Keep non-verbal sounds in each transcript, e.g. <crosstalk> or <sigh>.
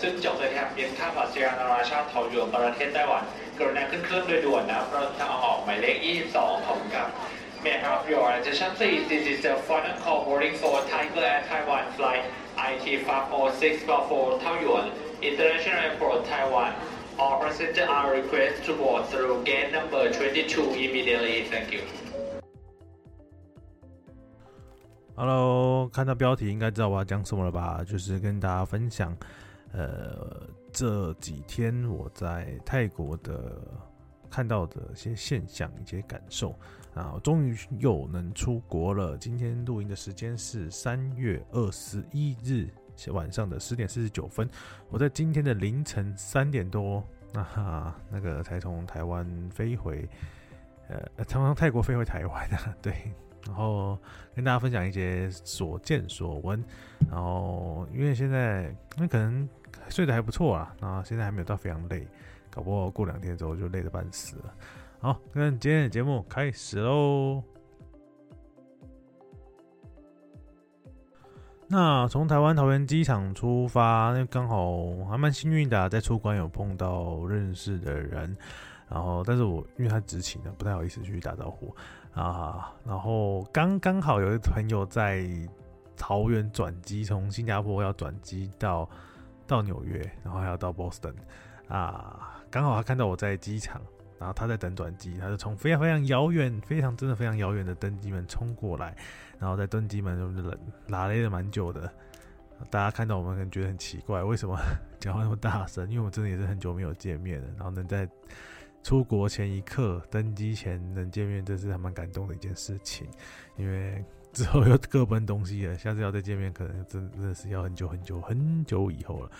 ซึ่งจบในแถบเย็นท่าอากาศยานนานาชาติเทาหยวนประเทศไต้หวันกรุณาขึ้นเครื่องโดยด่วนนะรถทางออกหมายเลข 22 ขอบคุณครับ May I have your attention please This is the final call boarding for Tiger Air Taiwan flight IT 50644 Taoyuan International Airport Taiwan All passengers are requested to board through gate number 22 immediately Thank you Hello，看到标题应该知道我要讲什么了吧？就是跟大家分享， 呃，这几天我在泰国的看到的一些现象、一些感受啊，终于又能出国了。今天录音的时间是三月二十一日晚上的十点四十九分，我在今天的凌晨三点多啊，那个才从台湾飞回，呃，从泰国飞回台湾的，对。然后跟大家分享一些所见所闻，然后因为现在那可能睡得还不错啊，然后现在还没有到非常累，搞不好过两天之后就累得半死了。好，那今天的节目开始喽。那从台湾桃园机场出发，那刚好还蛮幸运的，在出关有碰到认识的人，然后但是我因为他执勤呢，不太好意思去打招呼。啊，然后刚刚好有一个朋友在桃园转机，从新加坡要转机到到纽约，然后还要到波士顿啊，刚好他看到我在机场，然后他在等转机，他就从非常非常遥远、非常真的非常遥远的登机门冲过来，然后在登机门就拉了蛮久的，大家看到我们可能觉得很奇怪，为什么 <laughs> 讲话那么大声？因为我们真的也是很久没有见面了，然后能在。出国前一刻，登机前能见面，这是还蛮感动的一件事情。因为之后又各奔东西了，下次要再见面，可能真真的是要很久很久很久以后了。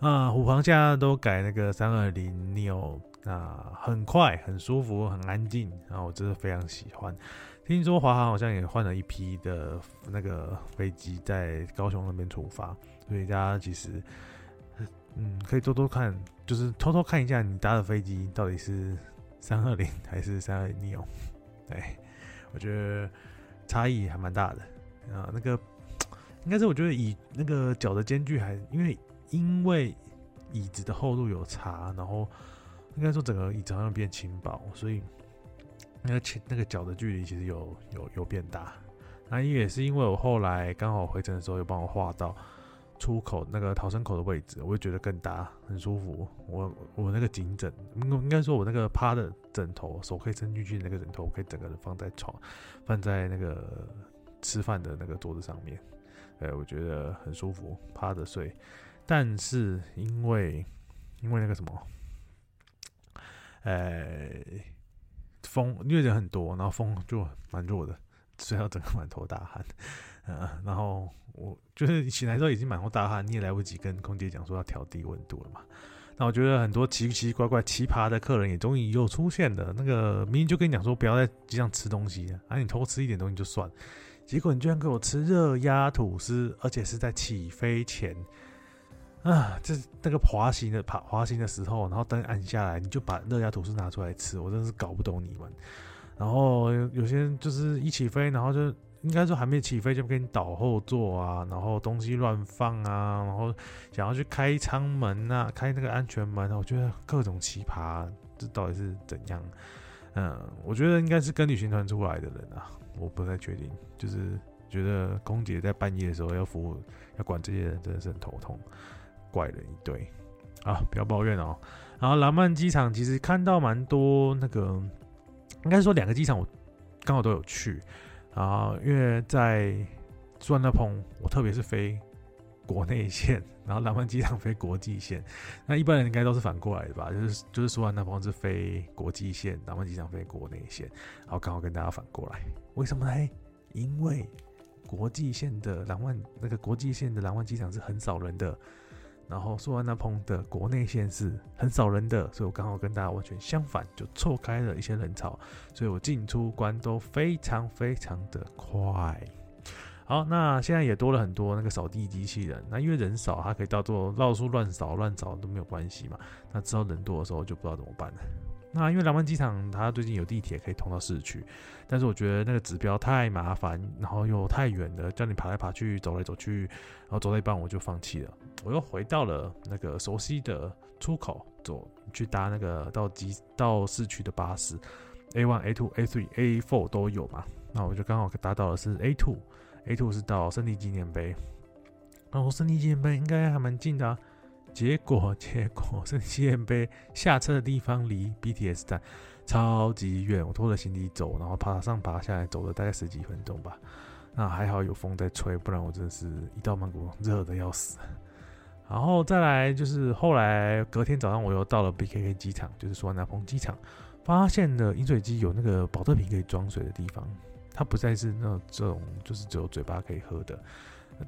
啊，虎航现在都改那个三二零 neo，啊，很快，很舒服，很安静，然后我真的非常喜欢。听说华航好像也换了一批的那个飞机在高雄那边出发，所以大家其实。嗯，可以多多看，就是偷偷看一下你搭的飞机到底是三二零还是三二零 neo。<laughs> 对，我觉得差异还蛮大的啊。那个应该是我觉得以那个脚的间距还，因为因为椅子的厚度有差，然后应该说整个椅子好像变轻薄，所以那个前那个脚的距离其实有有有变大。那也是因为我后来刚好回程的时候有帮我画到。出口那个逃生口的位置，我会觉得更大，很舒服。我我那个颈枕，应应该说我那个趴的枕头，手可以伸进去那个枕头，我可以整个人放在床，放在那个吃饭的那个桌子上面，哎，我觉得很舒服，趴着睡。但是因为因为那个什么，哎，风，因为人很多，然后风就蛮弱的，睡到整个满头大汗。嗯，然后我就是醒来之后已经满头大汗，你也来不及跟空姐讲说要调低温度了嘛。那我觉得很多奇奇怪怪、奇葩的客人也终于又出现了。那个明明就跟你讲说不要在机上吃东西，啊，你偷吃一点东西就算，结果你居然给我吃热压吐司，而且是在起飞前啊，这那个滑行的爬滑行的时候，然后灯按下来，你就把热压吐司拿出来吃，我真是搞不懂你们。然后有些人就是一起飞，然后就。应该说还没起飞就给你倒后座啊，然后东西乱放啊，然后想要去开舱门啊，开那个安全门，我觉得各种奇葩，这到底是怎样？嗯，我觉得应该是跟旅行团出来的人啊，我不太确定。就是觉得空姐在半夜的时候要服务，要管这些人真的是很头痛，怪人一堆啊！不要抱怨哦。然后兰曼机场其实看到蛮多那个，应该说两个机场我刚好都有去。啊，因为在苏万那彭，我特别是飞国内线，然后兰万机场飞国际线。那一般人应该都是反过来的吧？就是就是苏万那彭是飞国际线，兰万机场飞国内线。然后刚好跟大家反过来，为什么呢？因为国际线的兰万那个国际线的兰万机场是很少人的。然后苏万那彭的国内线是很少人的，所以我刚好跟大家完全相反，就错开了一些人潮，所以我进出关都非常非常的快。好，那现在也多了很多那个扫地机器人，那因为人少，它可以到处乱扫乱扫都没有关系嘛。那之后人多的时候就不知道怎么办了。那因为兰湾机场它最近有地铁可以通到市区，但是我觉得那个指标太麻烦，然后又太远了，叫你爬来爬去，走来走去，然后走到一半我就放弃了。我又回到了那个熟悉的出口，走去搭那个到机到市区的巴士，A one、A two、A three、A four 都有嘛。那我就刚好搭到的是 A two，A two 是到胜利纪念碑。然后胜利纪念碑应该还蛮近的啊。结果，结果是纪念碑下车的地方离 BTS 站超级远，我拖着行李走，然后爬上爬下来，走了大概十几分钟吧。那还好有风在吹，不然我真的是一到曼谷热的要死。然后再来就是后来隔天早上我又到了 BKK 机场，就是苏万那彭机场，发现了饮水机有那个保特瓶可以装水的地方，它不再是那种就是只有嘴巴可以喝的。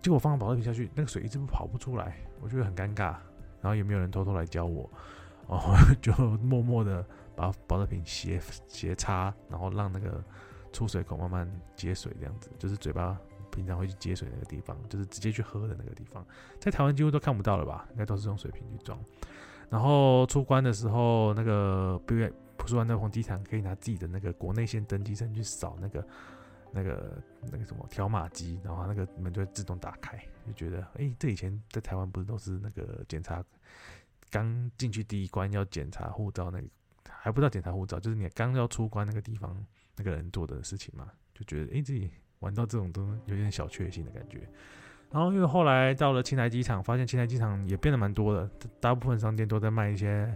结果放了保特瓶下去，那个水一直跑不出来，我觉得很尴尬。然后也没有人偷偷来教我，然后就默默的把保特瓶斜斜插，然后让那个出水口慢慢接水，这样子就是嘴巴平常会去接水那个地方，就是直接去喝的那个地方，在台湾几乎都看不到了吧？应该都是用水瓶去装。然后出关的时候，那个不愿普苏万那彭机场可以拿自己的那个国内线登机证去扫那个那个那个什么条码机，然后那个门就会自动打开。就觉得，哎、这以前在台湾不是都是那个检查，刚进去第一关要检查护照，那个还不知道检查护照，就是你刚要出关那个地方那个人做的事情嘛，就觉得，哎、自己玩到这种都有点小确幸的感觉。然后因为后来到了青台机场，发现青台机场也变得蛮多的，大部分商店都在卖一些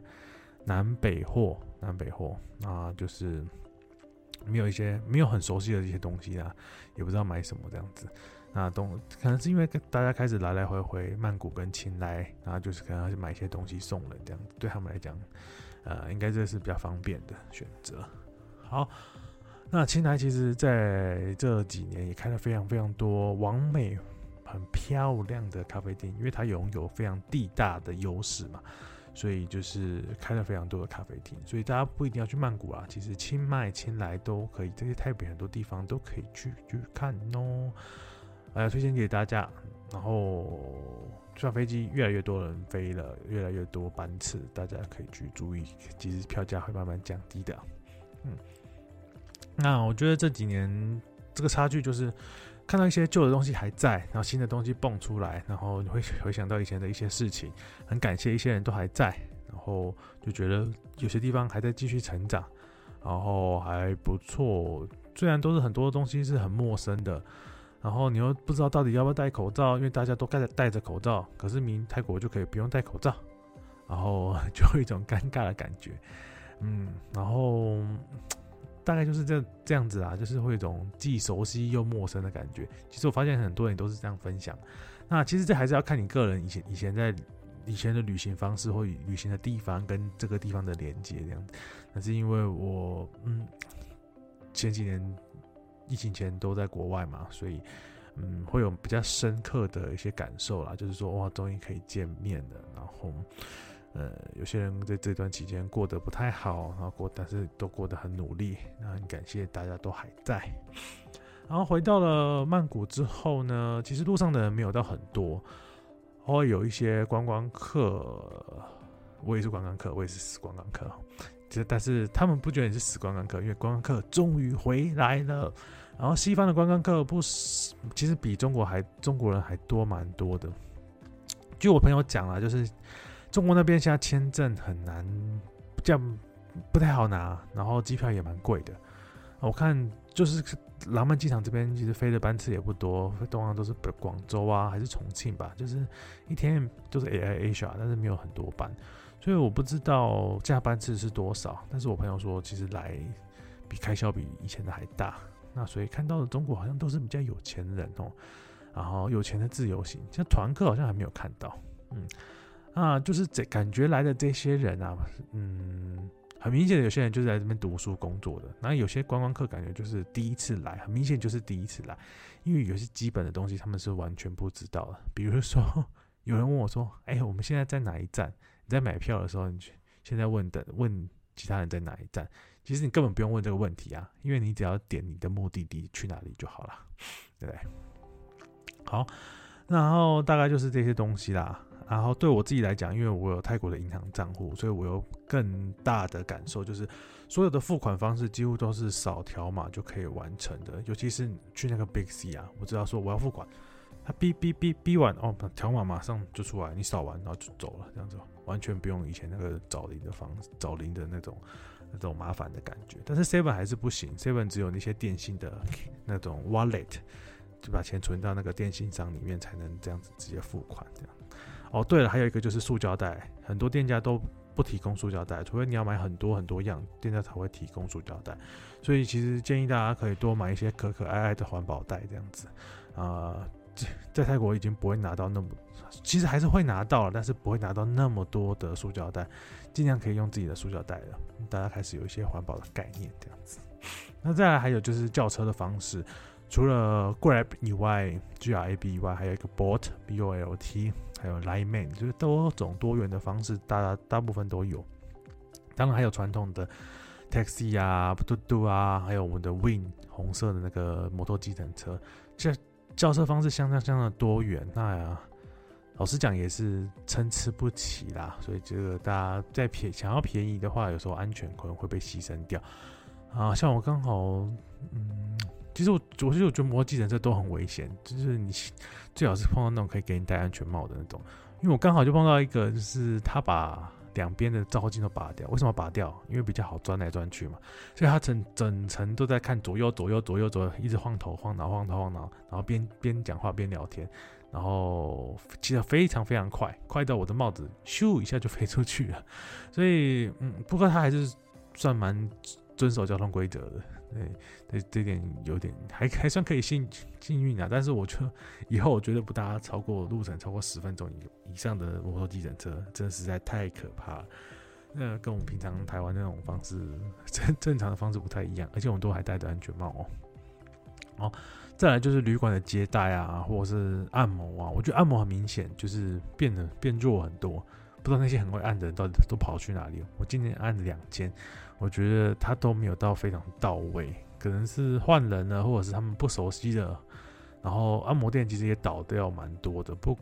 南北货，南北货啊，就是没有一些没有很熟悉的一些东西啊，也不知道买什么这样子。那东可能是因为大家开始来来回回曼谷跟清莱，然后就是可能要去买一些东西送人这样子，对他们来讲，呃，应该这是比较方便的选择。好，那清莱其实在这几年也开了非常非常多完美、很漂亮的咖啡店，因为它拥有非常地大的优势嘛，所以就是开了非常多的咖啡厅。所以大家不一定要去曼谷啊，其实清迈、清莱都可以，这些台北很多地方都可以去去看哦。呃，推荐给大家。然后，坐飞机越来越多人飞了，越来越多班次，大家可以去注意，其实票价会慢慢降低的。嗯，那我觉得这几年这个差距就是看到一些旧的东西还在，然后新的东西蹦出来，然后你会回想到以前的一些事情，很感谢一些人都还在，然后就觉得有些地方还在继续成长，然后还不错。虽然都是很多东西是很陌生的。然后你又不知道到底要不要戴口罩，因为大家都戴着戴着口罩，可是明泰国就可以不用戴口罩，然后就有一种尴尬的感觉，嗯，然后大概就是这这样子啊，就是会有一种既熟悉又陌生的感觉。其实我发现很多人都是这样分享，那其实这还是要看你个人以前以前在以前的旅行方式或旅行的地方跟这个地方的连接这样子。那是因为我嗯前几年。疫情前都在国外嘛，所以嗯，会有比较深刻的一些感受啦，就是说哇，终于可以见面了。然后呃，有些人在这段期间过得不太好，然后过但是都过得很努力，那很感谢大家都还在。然后回到了曼谷之后呢，其实路上的人没有到很多，会有一些观光客，我也是观光客，我也是死观光客。其实但是他们不觉得你是死观光客，因为观光客终于回来了。然后西方的观光客不是，其实比中国还中国人还多蛮多的。据我朋友讲啊，就是中国那边现在签证很难，这样不太好拿，然后机票也蛮贵的。我看就是廊曼机场这边其实飞的班次也不多，通常都是广州啊还是重庆吧，就是一天都是 AirAsia，但是没有很多班。所以我不知道加班次是多少，但是我朋友说，其实来比开销比以前的还大。那所以看到的中国好像都是比较有钱人哦，然后有钱的自由行，像团客好像还没有看到。嗯，啊，就是这感觉来的这些人啊，嗯，很明显的有些人就是来这边读书工作的，那有些观光客感觉就是第一次来，很明显就是第一次来，因为有些基本的东西他们是完全不知道的。比如说，有人问我说：“哎，我们现在在哪一站？”你在买票的时候，你现在问的问其他人在哪一站，其实你根本不用问这个问题啊，因为你只要点你的目的地去哪里就好了，对不对？好，然后大概就是这些东西啦。然后对我自己来讲，因为我有泰国的银行账户，所以我有更大的感受，就是所有的付款方式几乎都是扫条码就可以完成的。尤其是去那个 Big C 啊，我知道说我要付款，他哔哔哔哔完哦，条码马上就出来，你扫完然后就走了，这样子完全不用以前那个找零的方式找零的那种那种麻烦的感觉。但是 Seven 还是不行，Seven 只有那些电信的那种 Wallet。就把钱存到那个电信商里面，才能这样子直接付款。这样哦，对了，还有一个就是塑胶袋，很多店家都不提供塑胶袋，除非你要买很多很多样，店家才会提供塑胶袋。所以其实建议大家可以多买一些可可爱爱的环保袋，这样子啊，在在泰国已经不会拿到那么，其实还是会拿到了，但是不会拿到那么多的塑胶袋，尽量可以用自己的塑胶袋了。大家开始有一些环保的概念，这样子。那再来还有就是叫车的方式。除了 Grab 以外，G R A B 以外，还有一个 Bolt B O L T，还有 Line Man，就是多种多元的方式，大大部分都有。当然还有传统的 Taxi 啊、嘟嘟啊，还有我们的 Win 红色的那个摩托计程车，这叫车方式相当相当的多元。那呀，老实讲也是参差不齐啦。所以这个大家在便想要便宜的话，有时候安全可能会被牺牲掉啊。像我刚好，嗯。其实我，我其实我觉得摩托计程车都很危险，就是你最好是碰到那种可以给你戴安全帽的那种。因为我刚好就碰到一个，就是他把两边的照后镜都拔掉。为什么拔掉？因为比较好钻来钻去嘛。所以他整整程都在看左右左右左右左右，一直晃头晃脑晃头晃脑，然后边边讲话边聊天，然后骑得非常非常快，快到我的帽子咻一下就飞出去了。所以，嗯，不过他还是算蛮遵守交通规则的。对，这这点有点还还算可以幸幸运啊，但是我觉得以后我绝对不搭超过路程超过十分钟以以上的摩托计程车，真的实在太可怕了。那跟我们平常台湾那种方式正正常的方式不太一样，而且我们都还戴着安全帽哦。哦，再来就是旅馆的接待啊，或者是按摩啊，我觉得按摩很明显就是变得变弱很多，不知道那些很会按的人到底都跑去哪里了。我今天按了两间。我觉得他都没有到非常到位，可能是换人了，或者是他们不熟悉的。然后按摩店其实也倒掉蛮多的，不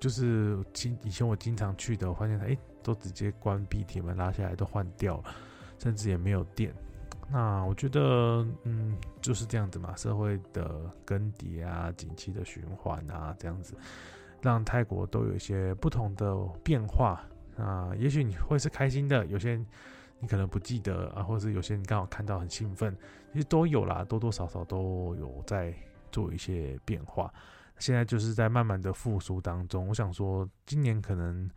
就是经以前我经常去的，我发现他哎都直接关闭，铁门拉下来都换掉了，甚至也没有电。那我觉得嗯就是这样子嘛，社会的更迭啊，景气的循环啊，这样子让泰国都有一些不同的变化啊。也许你会是开心的，有些。你可能不记得啊，或者是有些人刚好看到很兴奋，其实都有啦，多多少少都有在做一些变化。现在就是在慢慢的复苏当中。我想说，今年可能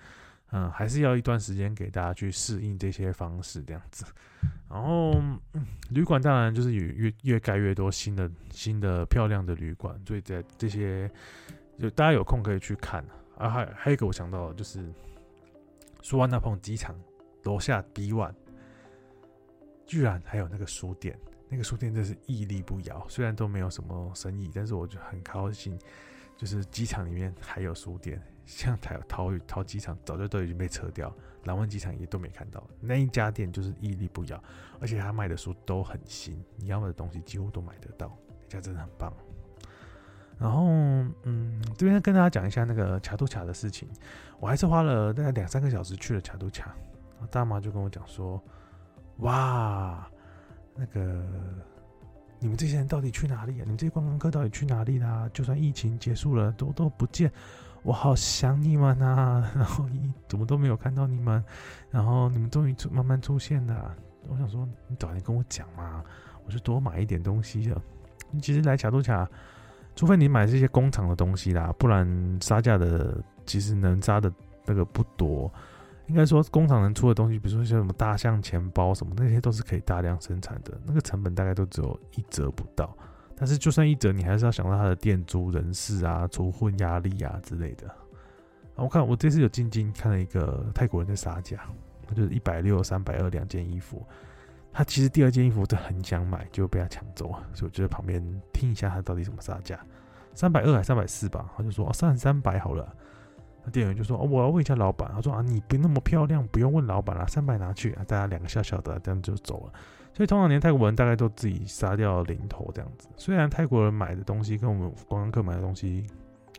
嗯还是要一段时间给大家去适应这些方式这样子。然后、旅馆当然就是有越越盖越多新的新的漂亮的旅馆，所以在这些就大家有空可以去看啊。还还有一个我想到的就是苏万那蓬机场楼下 B One。居然还有那个书店，那个书店真是屹立不摇。虽然都没有什么生意，但是我就很高兴，就是机场里面还有书店。像台桃桃机场早就都已经被撤掉，兰湾机场也都没看到。那一家店就是屹立不摇，而且他卖的书都很新，你要的东西几乎都买得到。那家真的很棒。然后，嗯，这边跟大家讲一下那个卡杜卡的事情。我还是花了大概两三个小时去了卡杜卡，大妈就跟我讲说。哇，那个你们这些人到底去哪里啊？你们这些观光客到底去哪里啦？就算疫情结束了，都都不见，我好想你们啊！<laughs> 然后一怎么都没有看到你们，然后你们终于出慢慢出现了。我想说，你早点跟我讲嘛，我就多买一点东西了。其实来卡杜卡，除非你买这些工厂的东西啦，不然杀价的其实能杀的那个不多。应该说，工厂能出的东西，比如说像什么大象钱包什么，那些都是可以大量生产的，那个成本大概都只有一折不到。但是就算一折，你还是要想到它的店租、人事啊、除混压力啊之类的。我看我这次有进京看了一个泰国人在杀价，就是一百六、三百二两件衣服。他其实第二件衣服我很想买，就被他抢走了，所以我就在旁边听一下他到底怎么杀价。三百二还三百四吧？他就说哦，三三百好了。店员就说：“哦，我要问一下老板。”他说：“啊，你不那么漂亮，不用问老板了，三百拿去。”啊，大家两个笑笑的，这样就走了。所以通常连泰国人大概都自己杀掉零头这样子。虽然泰国人买的东西跟我们观光客买的东西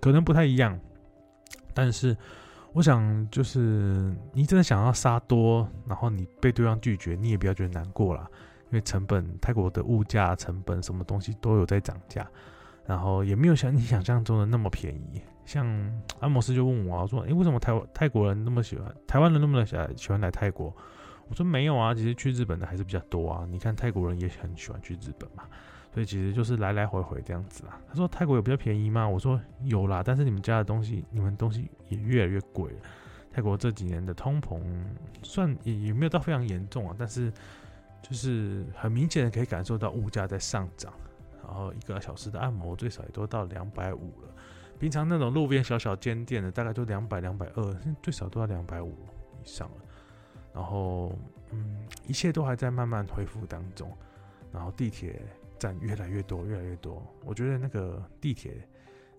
可能不太一样，但是我想就是你真的想要杀多，然后你被对方拒绝，你也不要觉得难过啦，因为成本泰国的物价成本什么东西都有在涨价，然后也没有像你想象中的那么便宜。像阿摩斯就问我说：“诶，为什么台泰国人那么喜欢台湾人那么喜喜欢来泰国？”我说：“没有啊，其实去日本的还是比较多啊。你看泰国人也很喜欢去日本嘛。”所以其实就是来来回回这样子啊。他说泰国有比较便宜吗？我说有啦，但是你们家的东西，你们东西也越来越贵了。泰国这几年的通膨算也也没有到非常严重啊，但是就是很明显的可以感受到物价在上涨。然后一个小时的按摩最少也都到两百五了，平常那种路边小小间店的大概都两百两百二，最少都要两百五以上了。然后嗯，一切都还在慢慢恢复当中，然后地铁。站越来越多，越来越多。我觉得那个地铁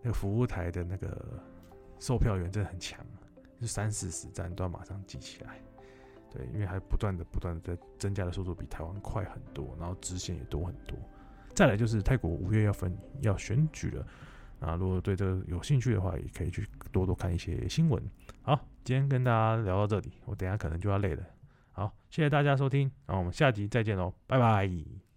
那个服务台的那个售票员真的很强，就三四十站都要马上记起来。对，因为还不断的、不断的在增加的速度比台湾快很多，然后支线也多很多。再来就是泰国五月要分要选举了啊，如果对这个有兴趣的话，也可以去多多看一些新闻。好，今天跟大家聊到这里，我等下可能就要累了。好，谢谢大家收听，那我们下集再见喽，拜拜。